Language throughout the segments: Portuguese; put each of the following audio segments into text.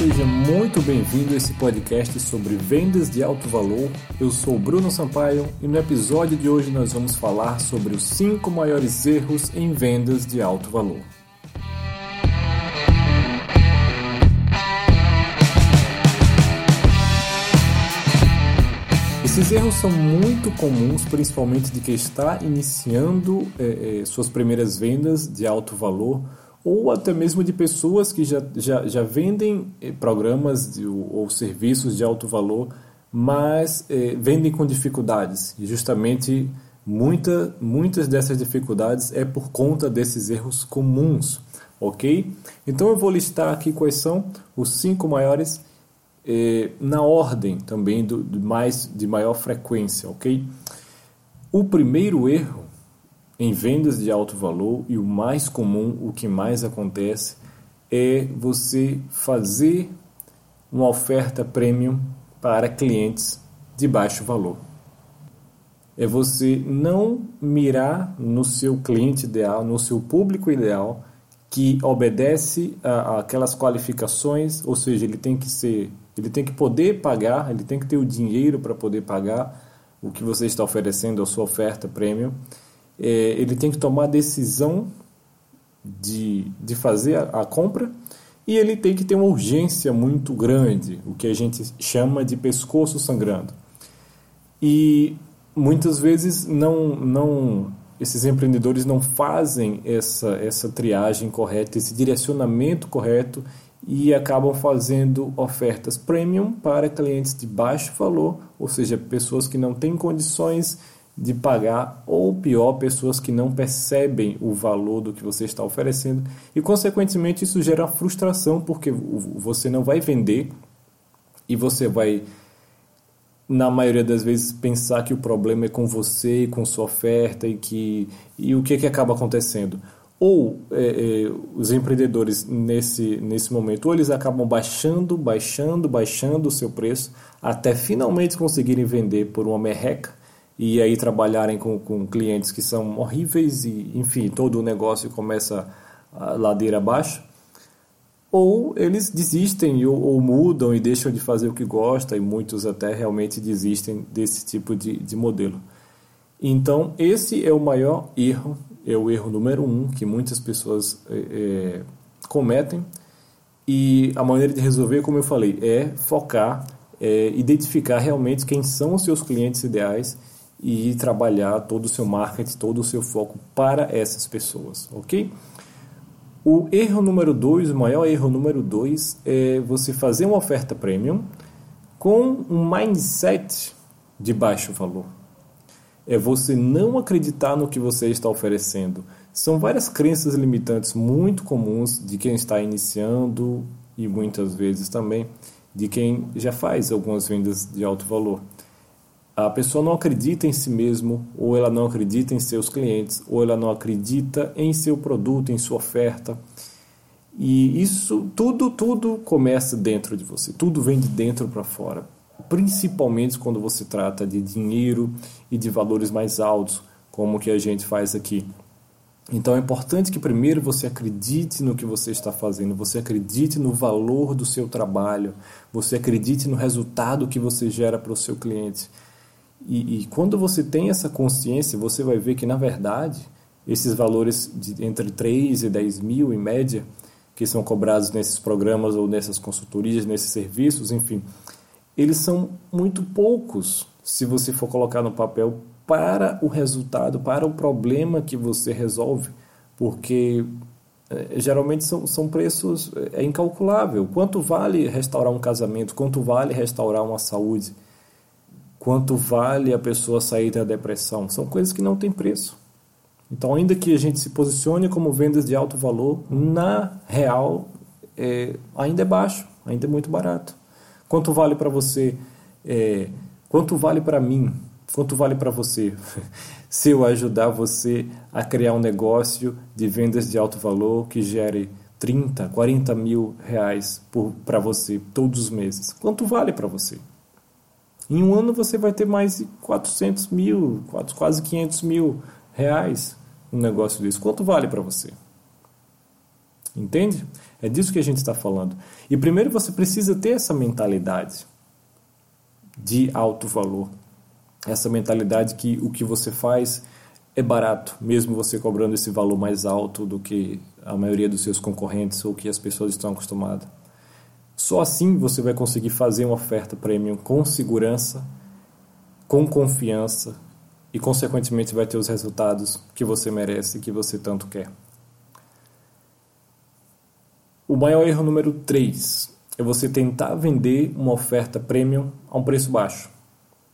seja muito bem-vindo a esse podcast sobre vendas de alto valor. Eu sou Bruno Sampaio e no episódio de hoje nós vamos falar sobre os 5 maiores erros em vendas de alto valor. Esses erros são muito comuns, principalmente de quem está iniciando é, é, suas primeiras vendas de alto valor ou até mesmo de pessoas que já, já, já vendem eh, programas de, ou serviços de alto valor, mas eh, vendem com dificuldades. E justamente muita, muitas dessas dificuldades é por conta desses erros comuns, ok? Então eu vou listar aqui quais são os cinco maiores eh, na ordem também do, do mais de maior frequência, ok? O primeiro erro em vendas de alto valor e o mais comum, o que mais acontece, é você fazer uma oferta premium para clientes de baixo valor. É você não mirar no seu cliente ideal, no seu público ideal, que obedece a, aquelas qualificações, ou seja, ele tem que ser, ele tem que poder pagar, ele tem que ter o dinheiro para poder pagar o que você está oferecendo, a sua oferta premium é, ele tem que tomar a decisão de, de fazer a, a compra e ele tem que ter uma urgência muito grande, o que a gente chama de pescoço sangrando. E muitas vezes não, não esses empreendedores não fazem essa, essa triagem correta, esse direcionamento correto e acabam fazendo ofertas premium para clientes de baixo valor, ou seja, pessoas que não têm condições de pagar, ou pior, pessoas que não percebem o valor do que você está oferecendo e, consequentemente, isso gera frustração porque você não vai vender e você vai, na maioria das vezes, pensar que o problema é com você, com sua oferta e que e o que, que acaba acontecendo. Ou é, é, os empreendedores nesse, nesse momento, ou eles acabam baixando, baixando, baixando o seu preço até finalmente conseguirem vender por uma merreca e aí trabalharem com, com clientes que são horríveis e, enfim, todo o negócio começa a ladeira abaixo. Ou eles desistem ou, ou, mudam e deixam de fazer o que gostam e muitos até realmente desistem desse tipo de, de modelo. Então, esse é o maior erro, é o erro número um que muitas pessoas é, cometem. E a maneira de resolver, como eu falei, é focar, é identificar realmente quem são os seus clientes ideais e trabalhar todo o seu marketing, todo o seu foco para essas pessoas, ok? O erro número dois, o maior erro número dois é você fazer uma oferta premium com um mindset de baixo valor. É você não acreditar no que você está oferecendo. São várias crenças limitantes muito comuns de quem está iniciando e muitas vezes também de quem já faz algumas vendas de alto valor a pessoa não acredita em si mesmo, ou ela não acredita em seus clientes, ou ela não acredita em seu produto, em sua oferta. E isso tudo, tudo começa dentro de você, tudo vem de dentro para fora. Principalmente quando você trata de dinheiro e de valores mais altos, como que a gente faz aqui. Então é importante que primeiro você acredite no que você está fazendo, você acredite no valor do seu trabalho, você acredite no resultado que você gera para o seu cliente. E, e, quando você tem essa consciência, você vai ver que, na verdade, esses valores de entre 3 e 10 mil, em média, que são cobrados nesses programas ou nessas consultorias, nesses serviços, enfim, eles são muito poucos se você for colocar no papel para o resultado, para o problema que você resolve, porque é, geralmente são, são preços é incalculável. Quanto vale restaurar um casamento? Quanto vale restaurar uma saúde? Quanto vale a pessoa sair da depressão? São coisas que não têm preço. Então, ainda que a gente se posicione como vendas de alto valor, na real é, ainda é baixo, ainda é muito barato. Quanto vale para você? É, quanto vale para mim? Quanto vale para você? se eu ajudar você a criar um negócio de vendas de alto valor que gere 30, 40 mil reais para você todos os meses, quanto vale para você? Em um ano você vai ter mais de 400 mil, quase 500 mil reais um negócio desse. Quanto vale para você? Entende? É disso que a gente está falando. E primeiro você precisa ter essa mentalidade de alto valor. Essa mentalidade que o que você faz é barato, mesmo você cobrando esse valor mais alto do que a maioria dos seus concorrentes ou que as pessoas estão acostumadas. Só assim você vai conseguir fazer uma oferta premium com segurança, com confiança e, consequentemente, vai ter os resultados que você merece e que você tanto quer. O maior erro número 3 é você tentar vender uma oferta premium a um preço baixo.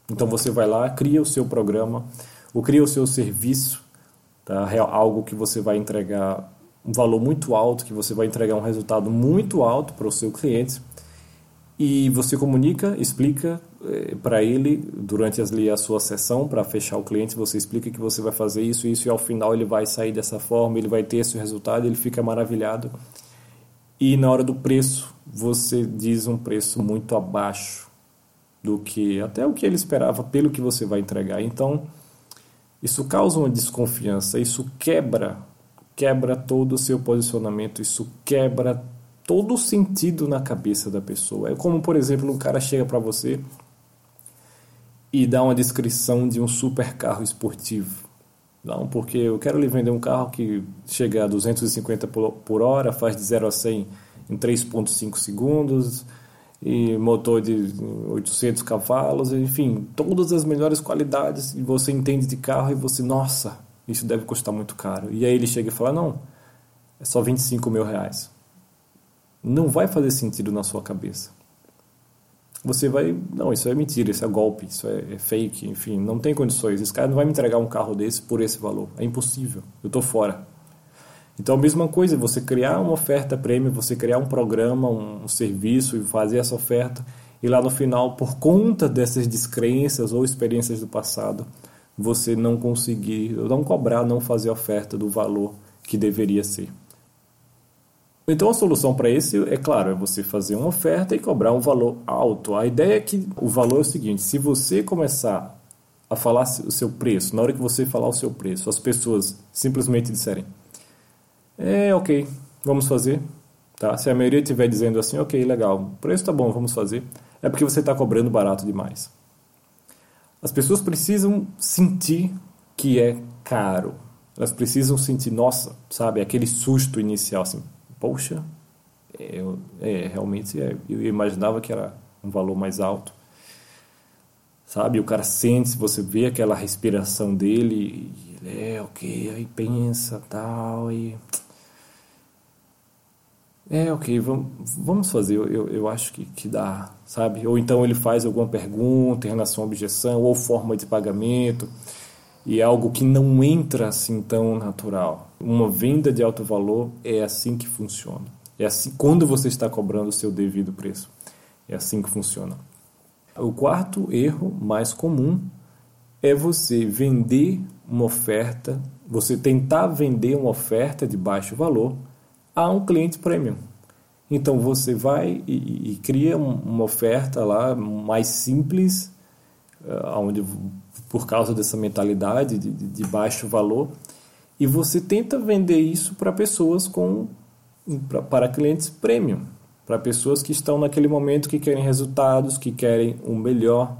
Então você vai lá, cria o seu programa, ou cria o seu serviço, tá? algo que você vai entregar um valor muito alto, que você vai entregar um resultado muito alto para o seu cliente, e você comunica, explica eh, para ele durante ali, a sua sessão para fechar o cliente, você explica que você vai fazer isso, isso e ao final ele vai sair dessa forma, ele vai ter esse resultado, ele fica maravilhado e na hora do preço, você diz um preço muito abaixo do que até o que ele esperava pelo que você vai entregar. Então, isso causa uma desconfiança, isso quebra, quebra todo o seu posicionamento, isso quebra todo o sentido na cabeça da pessoa. É como, por exemplo, um cara chega para você e dá uma descrição de um super carro esportivo. Não, porque eu quero lhe vender um carro que chega a 250 por hora, faz de 0 a 100 em 3,5 segundos, e motor de 800 cavalos, enfim, todas as melhores qualidades, e você entende de carro e você, nossa, isso deve custar muito caro. E aí ele chega e fala, não, é só 25 mil reais. Não vai fazer sentido na sua cabeça você vai. Não, isso é mentira, isso é golpe, isso é, é fake, enfim, não tem condições. Esse cara não vai me entregar um carro desse por esse valor. É impossível, eu estou fora. Então, a mesma coisa, você criar uma oferta prêmio, você criar um programa, um, um serviço e fazer essa oferta, e lá no final, por conta dessas descrenças ou experiências do passado, você não conseguir, não cobrar, não fazer oferta do valor que deveria ser. Então a solução para esse, é claro, é você fazer uma oferta e cobrar um valor alto. A ideia é que o valor é o seguinte: se você começar a falar o seu preço, na hora que você falar o seu preço, as pessoas simplesmente disserem: é ok, vamos fazer. Tá? Se a maioria estiver dizendo assim, ok, legal, o preço está bom, vamos fazer, é porque você está cobrando barato demais. As pessoas precisam sentir que é caro. Elas precisam sentir, nossa, sabe, aquele susto inicial, assim, poxa, eu, é, realmente é, eu imaginava que era um valor mais alto. Sabe, o cara sente, você vê aquela respiração dele, e ele é ok, aí pensa tal, e. É ok, vamos, fazer, eu, eu acho que, que dá, sabe? Ou então ele faz alguma pergunta em relação à objeção, ou forma de pagamento, e é algo que não entra assim tão natural. Uma venda de alto valor é assim que funciona. É assim quando você está cobrando o seu devido preço. É assim que funciona. O quarto erro mais comum é você vender uma oferta, você tentar vender uma oferta de baixo valor a um cliente premium. Então você vai e, e cria uma oferta lá mais simples, uh, onde por causa dessa mentalidade de, de baixo valor, e você tenta vender isso para pessoas com pra, para clientes premium, para pessoas que estão naquele momento que querem resultados, que querem o melhor.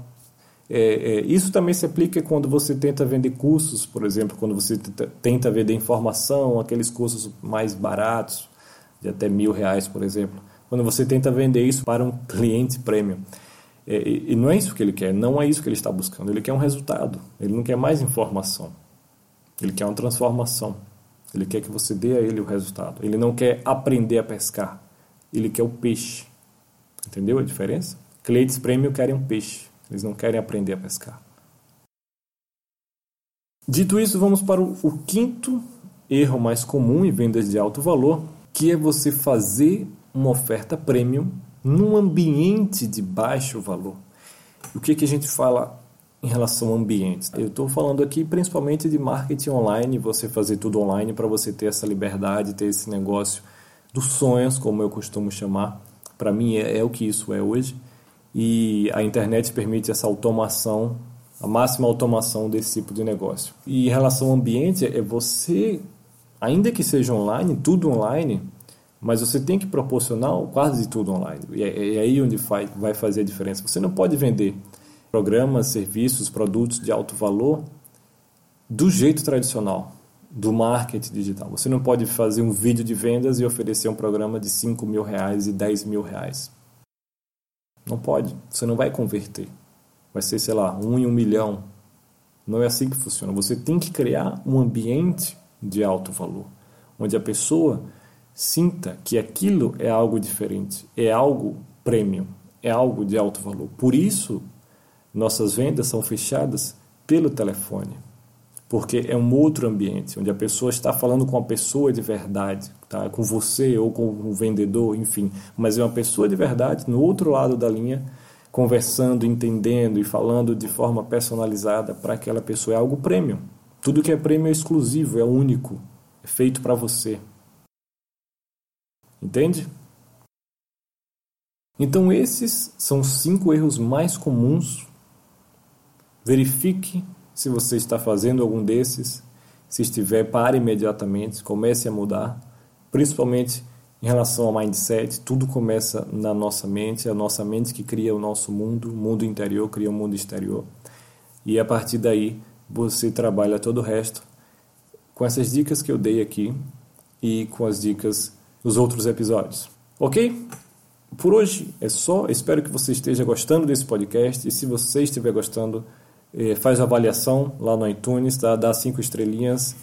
É, é, isso também se aplica quando você tenta vender cursos, por exemplo, quando você tenta vender informação, aqueles cursos mais baratos, de até mil reais, por exemplo. Quando você tenta vender isso para um cliente premium. É, e não é isso que ele quer, não é isso que ele está buscando. Ele quer um resultado, ele não quer mais informação. Ele quer uma transformação. Ele quer que você dê a ele o resultado. Ele não quer aprender a pescar. Ele quer o peixe. Entendeu a diferença? Clientes premium querem um peixe. Eles não querem aprender a pescar. Dito isso, vamos para o, quinto erro mais comum em vendas de alto valor, que é você fazer uma oferta premium num ambiente de baixo valor. O que, que a gente fala em relação ao ambiente. Eu estou falando aqui principalmente de marketing online, você fazer tudo online para você ter essa liberdade, ter esse negócio dos sonhos, como eu costumo chamar. Para mim é, é, o que isso é hoje. E a internet permite essa automação, a máxima automação desse tipo de negócio. E em relação ao ambiente, é você, ainda que seja online, tudo online, Mas você tem que proporcionar quase tudo online. E é, é aí onde vai fazer a diferença. Você não pode vender programas, serviços, produtos de alto valor do jeito tradicional, do marketing digital. Você não pode fazer um vídeo de vendas e oferecer um programa de 5 mil reais e 10 mil reais. Não pode. Você não vai converter. Vai ser, sei lá, um em um milhão. Não é assim que funciona. Você tem que criar um ambiente de alto valor, onde a pessoa sinta que aquilo é algo diferente, é algo premium, é algo de alto valor. Por isso, nossas vendas são fechadas pelo telefone, porque é um outro ambiente, onde a pessoa está falando com a pessoa de verdade, tá? com você ou com o vendedor, enfim, mas é uma pessoa de verdade no outro lado da linha, conversando, entendendo e falando de forma personalizada para aquela pessoa. É algo premium. Tudo que é premium é exclusivo, é único, é feito para você. Entende? Então, esses são os cinco erros mais comuns. Verifique se você está fazendo algum desses. Se estiver, pare imediatamente, comece a mudar, principalmente em relação ao mindset. Tudo começa na nossa mente, é a nossa mente que cria o nosso mundo, o mundo interior cria o mundo exterior. E a partir daí, você trabalha todo o resto com essas dicas que eu dei aqui e com as dicas dos outros episódios. Ok? Por hoje é só. Espero que você esteja gostando desse podcast. E se você estiver gostando, eh, faz a avaliação lá no iTunes, tá? dá cinco estrelinhas.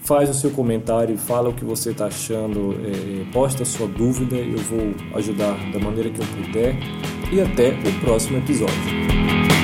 Faz o seu comentário, fala o que você está achando, eh, posta a sua dúvida, eu vou ajudar da maneira que eu puder. E até o próximo episódio.